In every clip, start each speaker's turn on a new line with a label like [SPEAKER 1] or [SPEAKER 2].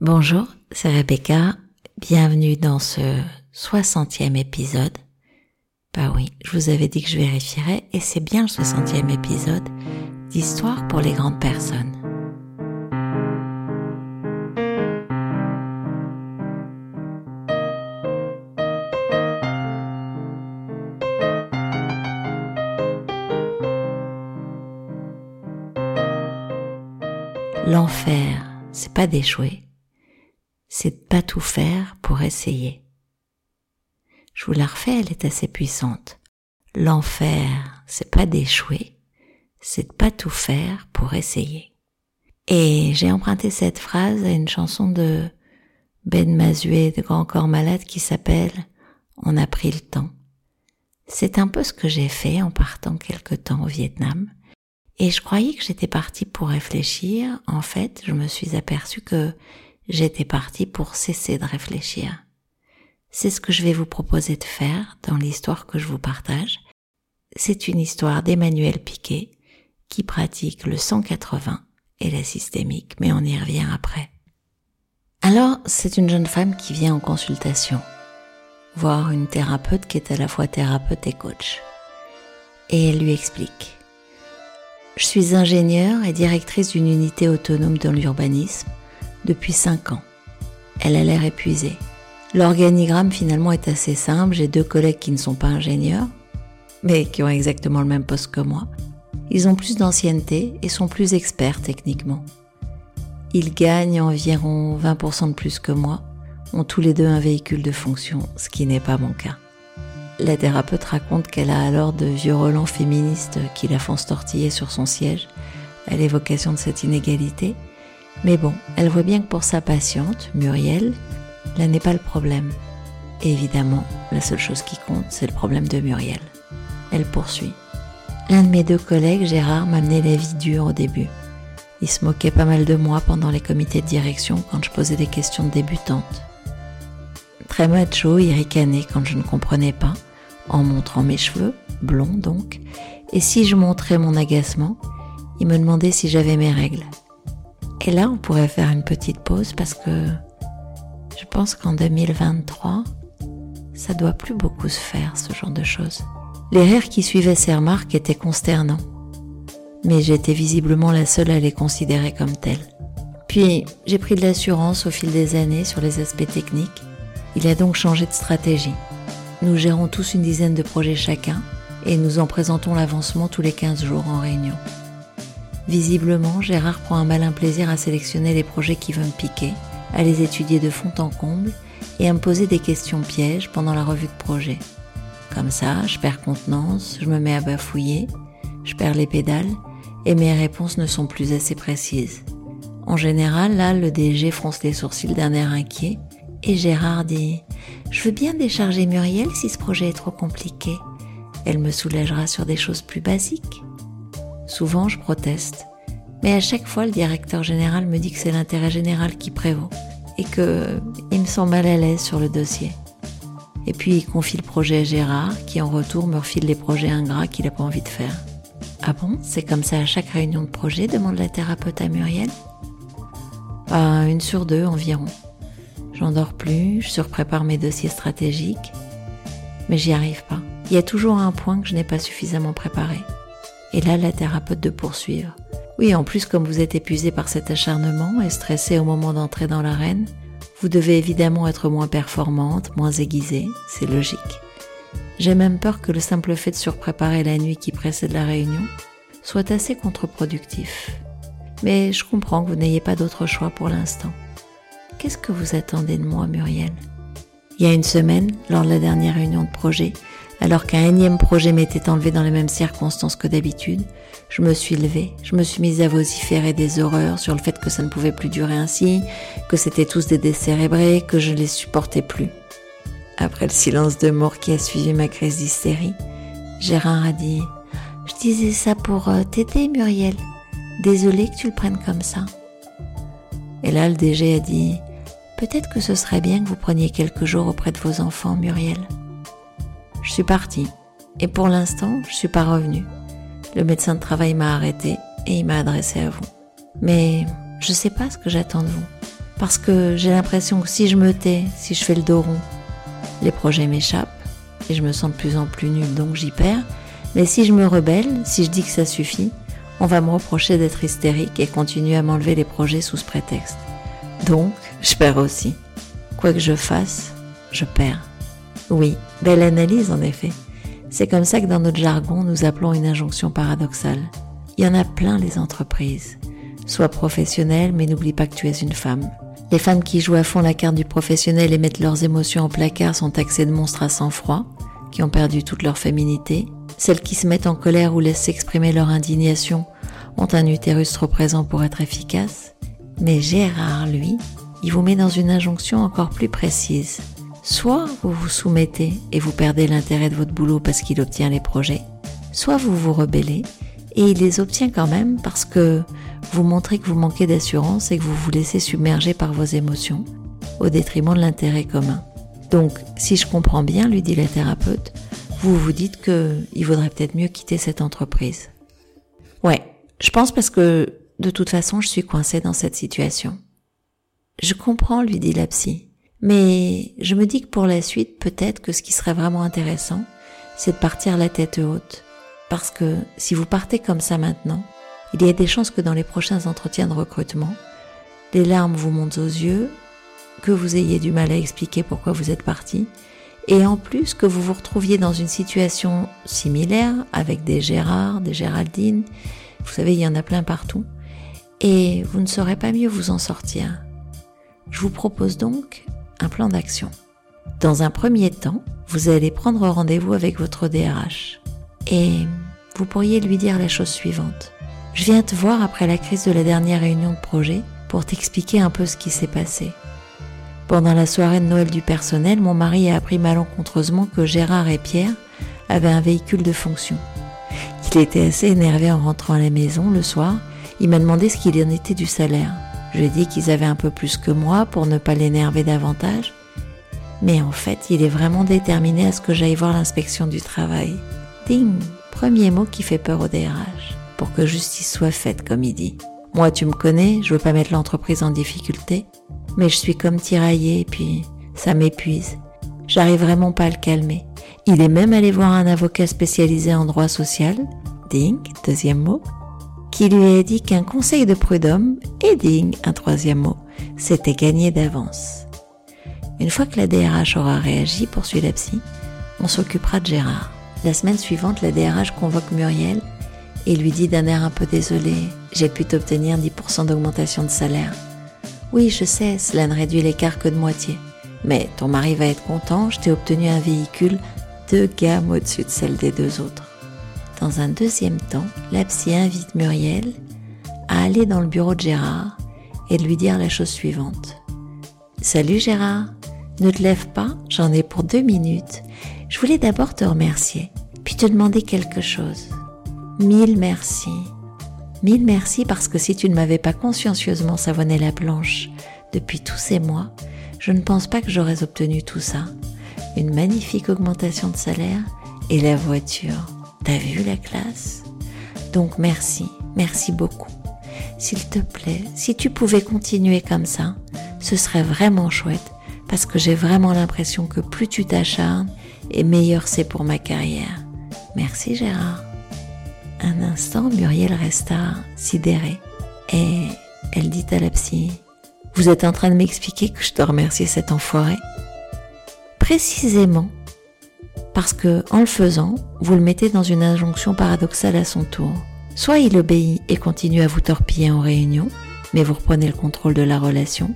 [SPEAKER 1] Bonjour, c'est Rebecca. Bienvenue dans ce 60e épisode. Bah oui, je vous avais dit que je vérifierais et c'est bien le 60e épisode d'Histoire pour les grandes personnes. L'enfer, c'est pas d'échouer, c'est de pas tout faire pour essayer. Je vous la refais, elle est assez puissante. L'enfer, c'est pas d'échouer, c'est de pas tout faire pour essayer. Et j'ai emprunté cette phrase à une chanson de Ben Mazué de Grand Corps Malade qui s'appelle On a pris le temps. C'est un peu ce que j'ai fait en partant quelque temps au Vietnam. Et je croyais que j'étais partie pour réfléchir. En fait, je me suis aperçue que j'étais partie pour cesser de réfléchir. C'est ce que je vais vous proposer de faire dans l'histoire que je vous partage. C'est une histoire d'Emmanuel Piquet qui pratique le 180 et la systémique, mais on y revient après. Alors, c'est une jeune femme qui vient en consultation, voir une thérapeute qui est à la fois thérapeute et coach. Et elle lui explique. Je suis ingénieure et directrice d'une unité autonome dans l'urbanisme depuis 5 ans. Elle a l'air épuisée. L'organigramme finalement est assez simple. J'ai deux collègues qui ne sont pas ingénieurs, mais qui ont exactement le même poste que moi. Ils ont plus d'ancienneté et sont plus experts techniquement. Ils gagnent environ 20% de plus que moi, ont tous les deux un véhicule de fonction, ce qui n'est pas mon cas. La thérapeute raconte qu'elle a alors de vieux relents féministes qui la font se tortiller sur son siège à l'évocation de cette inégalité mais bon, elle voit bien que pour sa patiente, Muriel, là n'est pas le problème. Et évidemment, la seule chose qui compte, c'est le problème de Muriel. Elle poursuit. L'un de mes deux collègues, Gérard, m'amenait la vie dure au début. Il se moquait pas mal de moi pendant les comités de direction quand je posais des questions de débutante. Très macho, il ricanait quand je ne comprenais pas, en montrant mes cheveux, blonds donc, et si je montrais mon agacement, il me demandait si j'avais mes règles. Et là, on pourrait faire une petite pause parce que je pense qu'en 2023, ça doit plus beaucoup se faire, ce genre de choses. Les rires qui suivaient ces remarques étaient consternants, mais j'étais visiblement la seule à les considérer comme telles. Puis, j'ai pris de l'assurance au fil des années sur les aspects techniques. Il a donc changé de stratégie. Nous gérons tous une dizaine de projets chacun et nous en présentons l'avancement tous les 15 jours en réunion. Visiblement, Gérard prend un malin plaisir à sélectionner les projets qui veulent me piquer, à les étudier de fond en comble et à me poser des questions pièges pendant la revue de projet. Comme ça, je perds contenance, je me mets à bafouiller, je perds les pédales et mes réponses ne sont plus assez précises. En général, là, le DG fronce les sourcils d'un air inquiet et Gérard dit Je veux bien décharger Muriel si ce projet est trop compliqué. Elle me soulagera sur des choses plus basiques. Souvent, je proteste. Mais à chaque fois, le directeur général me dit que c'est l'intérêt général qui prévaut et que il me sent mal à l'aise sur le dossier. Et puis, il confie le projet à Gérard, qui en retour me refile les projets ingrats qu'il n'a pas envie de faire. Ah bon? C'est comme ça à chaque réunion de projet? demande la thérapeute à Muriel Bah, une sur deux environ. J'en dors plus, je surprépare mes dossiers stratégiques, mais j'y arrive pas. Il y a toujours un point que je n'ai pas suffisamment préparé. Et là, la thérapeute de poursuivre. Oui, en plus, comme vous êtes épuisé par cet acharnement et stressé au moment d'entrer dans l'arène, vous devez évidemment être moins performante, moins aiguisée, c'est logique. J'ai même peur que le simple fait de surpréparer la nuit qui précède la réunion soit assez contre-productif. Mais je comprends que vous n'ayez pas d'autre choix pour l'instant. Qu'est-ce que vous attendez de moi, Muriel? Il y a une semaine, lors de la dernière réunion de projet, alors qu'un énième projet m'était enlevé dans les mêmes circonstances que d'habitude, je me suis levée, je me suis mise à vociférer des horreurs sur le fait que ça ne pouvait plus durer ainsi, que c'était tous des décérébrés, que je ne les supportais plus. Après le silence de mort qui a suivi ma crise d'hystérie, Gérard a dit Je disais ça pour euh, t'aider, Muriel. Désolée que tu le prennes comme ça. Et là, le DG a dit Peut-être que ce serait bien que vous preniez quelques jours auprès de vos enfants, Muriel. Je suis partie. Et pour l'instant, je suis pas revenue. Le médecin de travail m'a arrêté et il m'a adressé à vous. Mais je sais pas ce que j'attends de vous. Parce que j'ai l'impression que si je me tais, si je fais le dos rond, les projets m'échappent et je me sens de plus en plus nulle, donc j'y perds. Mais si je me rebelle, si je dis que ça suffit, on va me reprocher d'être hystérique et continuer à m'enlever les projets sous ce prétexte. Donc, je perds aussi. Quoi que je fasse, je perds. Oui, belle analyse en effet. C'est comme ça que dans notre jargon, nous appelons une injonction paradoxale. Il y en a plein les entreprises. Sois professionnel, mais n'oublie pas que tu es une femme. Les femmes qui jouent à fond la carte du professionnel et mettent leurs émotions en placard sont taxées de monstres à sang-froid, qui ont perdu toute leur féminité. Celles qui se mettent en colère ou laissent s'exprimer leur indignation ont un utérus trop présent pour être efficace. Mais Gérard, lui, il vous met dans une injonction encore plus précise. Soit vous vous soumettez et vous perdez l'intérêt de votre boulot parce qu'il obtient les projets, soit vous vous rebellez et il les obtient quand même parce que vous montrez que vous manquez d'assurance et que vous vous laissez submerger par vos émotions au détriment de l'intérêt commun. Donc, si je comprends bien, lui dit la thérapeute, vous vous dites qu'il vaudrait peut-être mieux quitter cette entreprise. Ouais, je pense parce que de toute façon, je suis coincée dans cette situation. Je comprends, lui dit la psy. Mais je me dis que pour la suite, peut-être que ce qui serait vraiment intéressant, c'est de partir la tête haute. Parce que si vous partez comme ça maintenant, il y a des chances que dans les prochains entretiens de recrutement, les larmes vous montent aux yeux, que vous ayez du mal à expliquer pourquoi vous êtes parti, et en plus que vous vous retrouviez dans une situation similaire avec des Gérard, des Géraldine, vous savez, il y en a plein partout, et vous ne saurez pas mieux vous en sortir. Je vous propose donc un plan d'action. Dans un premier temps, vous allez prendre rendez-vous avec votre DRH et vous pourriez lui dire la chose suivante. Je viens te voir après la crise de la dernière réunion de projet pour t'expliquer un peu ce qui s'est passé. Pendant la soirée de Noël du personnel, mon mari a appris malencontreusement que Gérard et Pierre avaient un véhicule de fonction. Il était assez énervé en rentrant à la maison le soir. Il m'a demandé ce qu'il en était du salaire. Je lui ai dit qu'ils avaient un peu plus que moi pour ne pas l'énerver davantage. Mais en fait, il est vraiment déterminé à ce que j'aille voir l'inspection du travail. Ding Premier mot qui fait peur au DRH. Pour que justice soit faite, comme il dit. Moi, tu me connais, je veux pas mettre l'entreprise en difficulté. Mais je suis comme tiraillée et puis ça m'épuise. J'arrive vraiment pas à le calmer. Il est même allé voir un avocat spécialisé en droit social. Ding, deuxième mot qui lui a dit qu'un conseil de prud'homme, et ding, un troisième mot, s'était gagné d'avance. Une fois que la DRH aura réagi, poursuit la psy, on s'occupera de Gérard. La semaine suivante, la DRH convoque Muriel et lui dit d'un air un peu désolé, j'ai pu t'obtenir 10% d'augmentation de salaire. Oui, je sais, cela ne réduit l'écart que de moitié. Mais ton mari va être content, je t'ai obtenu un véhicule deux gammes au-dessus de celle des deux autres. Dans un deuxième temps, la psy invite Muriel à aller dans le bureau de Gérard et lui dire la chose suivante. Salut Gérard, ne te lève pas, j'en ai pour deux minutes. Je voulais d'abord te remercier, puis te demander quelque chose. Mille merci. Mille merci parce que si tu ne m'avais pas consciencieusement savonné la planche depuis tous ces mois, je ne pense pas que j'aurais obtenu tout ça. Une magnifique augmentation de salaire et la voiture. T'as vu la classe? Donc merci, merci beaucoup. S'il te plaît, si tu pouvais continuer comme ça, ce serait vraiment chouette parce que j'ai vraiment l'impression que plus tu t'acharnes et meilleur c'est pour ma carrière. Merci Gérard. Un instant, Muriel resta sidérée et elle dit à la psy Vous êtes en train de m'expliquer que je dois remercier cet enfoiré Précisément, parce que, en le faisant, vous le mettez dans une injonction paradoxale à son tour. Soit il obéit et continue à vous torpiller en réunion, mais vous reprenez le contrôle de la relation.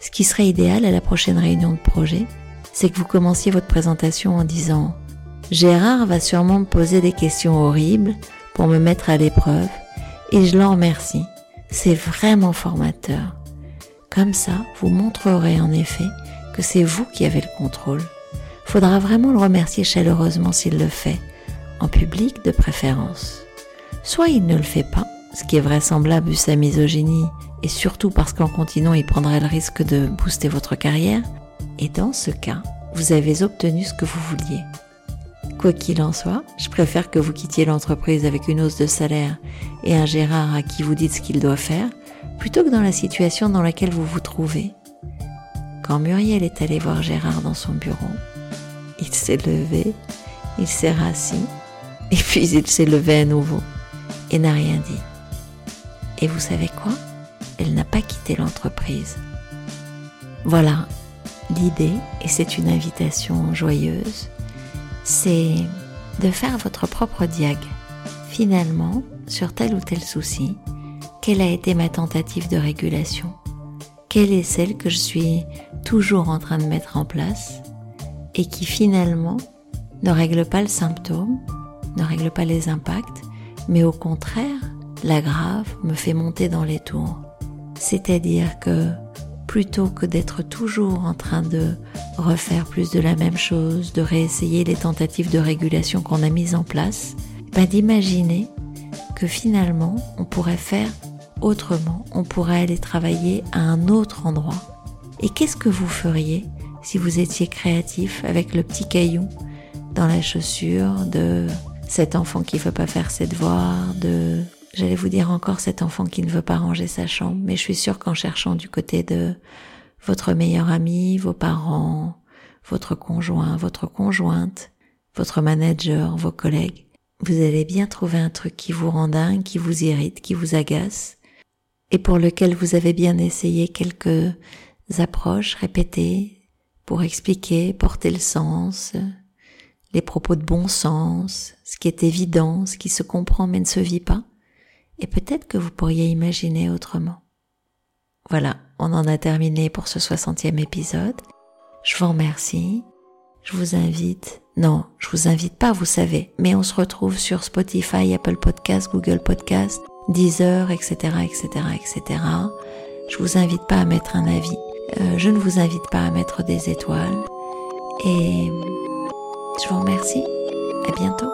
[SPEAKER 1] Ce qui serait idéal à la prochaine réunion de projet, c'est que vous commenciez votre présentation en disant Gérard va sûrement me poser des questions horribles pour me mettre à l'épreuve et je l'en remercie. C'est vraiment formateur. Comme ça, vous montrerez en effet que c'est vous qui avez le contrôle faudra vraiment le remercier chaleureusement s'il le fait, en public de préférence. Soit il ne le fait pas, ce qui est vraisemblable vu sa misogynie, et surtout parce qu'en continuant il prendrait le risque de booster votre carrière, et dans ce cas, vous avez obtenu ce que vous vouliez. Quoi qu'il en soit, je préfère que vous quittiez l'entreprise avec une hausse de salaire et un Gérard à qui vous dites ce qu'il doit faire, plutôt que dans la situation dans laquelle vous vous trouvez. Quand Muriel est allé voir Gérard dans son bureau, il s'est levé, il s'est rassis, et puis il s'est levé à nouveau et n'a rien dit. Et vous savez quoi? Elle n'a pas quitté l'entreprise. Voilà, l'idée, et c'est une invitation joyeuse, c'est de faire votre propre diag. Finalement, sur tel ou tel souci, quelle a été ma tentative de régulation? Quelle est celle que je suis toujours en train de mettre en place? Et qui finalement ne règle pas le symptôme, ne règle pas les impacts, mais au contraire l'aggrave, me fait monter dans les tours. C'est-à-dire que plutôt que d'être toujours en train de refaire plus de la même chose, de réessayer les tentatives de régulation qu'on a mises en place, ben d'imaginer que finalement on pourrait faire autrement, on pourrait aller travailler à un autre endroit. Et qu'est-ce que vous feriez si vous étiez créatif avec le petit caillou dans la chaussure de cet enfant qui veut pas faire ses devoirs, de J'allais vous dire encore cet enfant qui ne veut pas ranger sa chambre, mais je suis sûre qu'en cherchant du côté de votre meilleur ami, vos parents, votre conjoint, votre conjointe, votre manager, vos collègues, vous allez bien trouver un truc qui vous rend dingue, qui vous irrite, qui vous agace, et pour lequel vous avez bien essayé quelques approches répétées pour expliquer, porter le sens, les propos de bon sens, ce qui est évident, ce qui se comprend mais ne se vit pas et peut-être que vous pourriez imaginer autrement. Voilà, on en a terminé pour ce 60e épisode. Je vous remercie. Je vous invite, non, je vous invite pas, vous savez, mais on se retrouve sur Spotify, Apple Podcast, Google Podcast, Deezer, etc., etc., etc. Je vous invite pas à mettre un avis. Euh, je ne vous invite pas à mettre des étoiles. Et je vous remercie. À bientôt.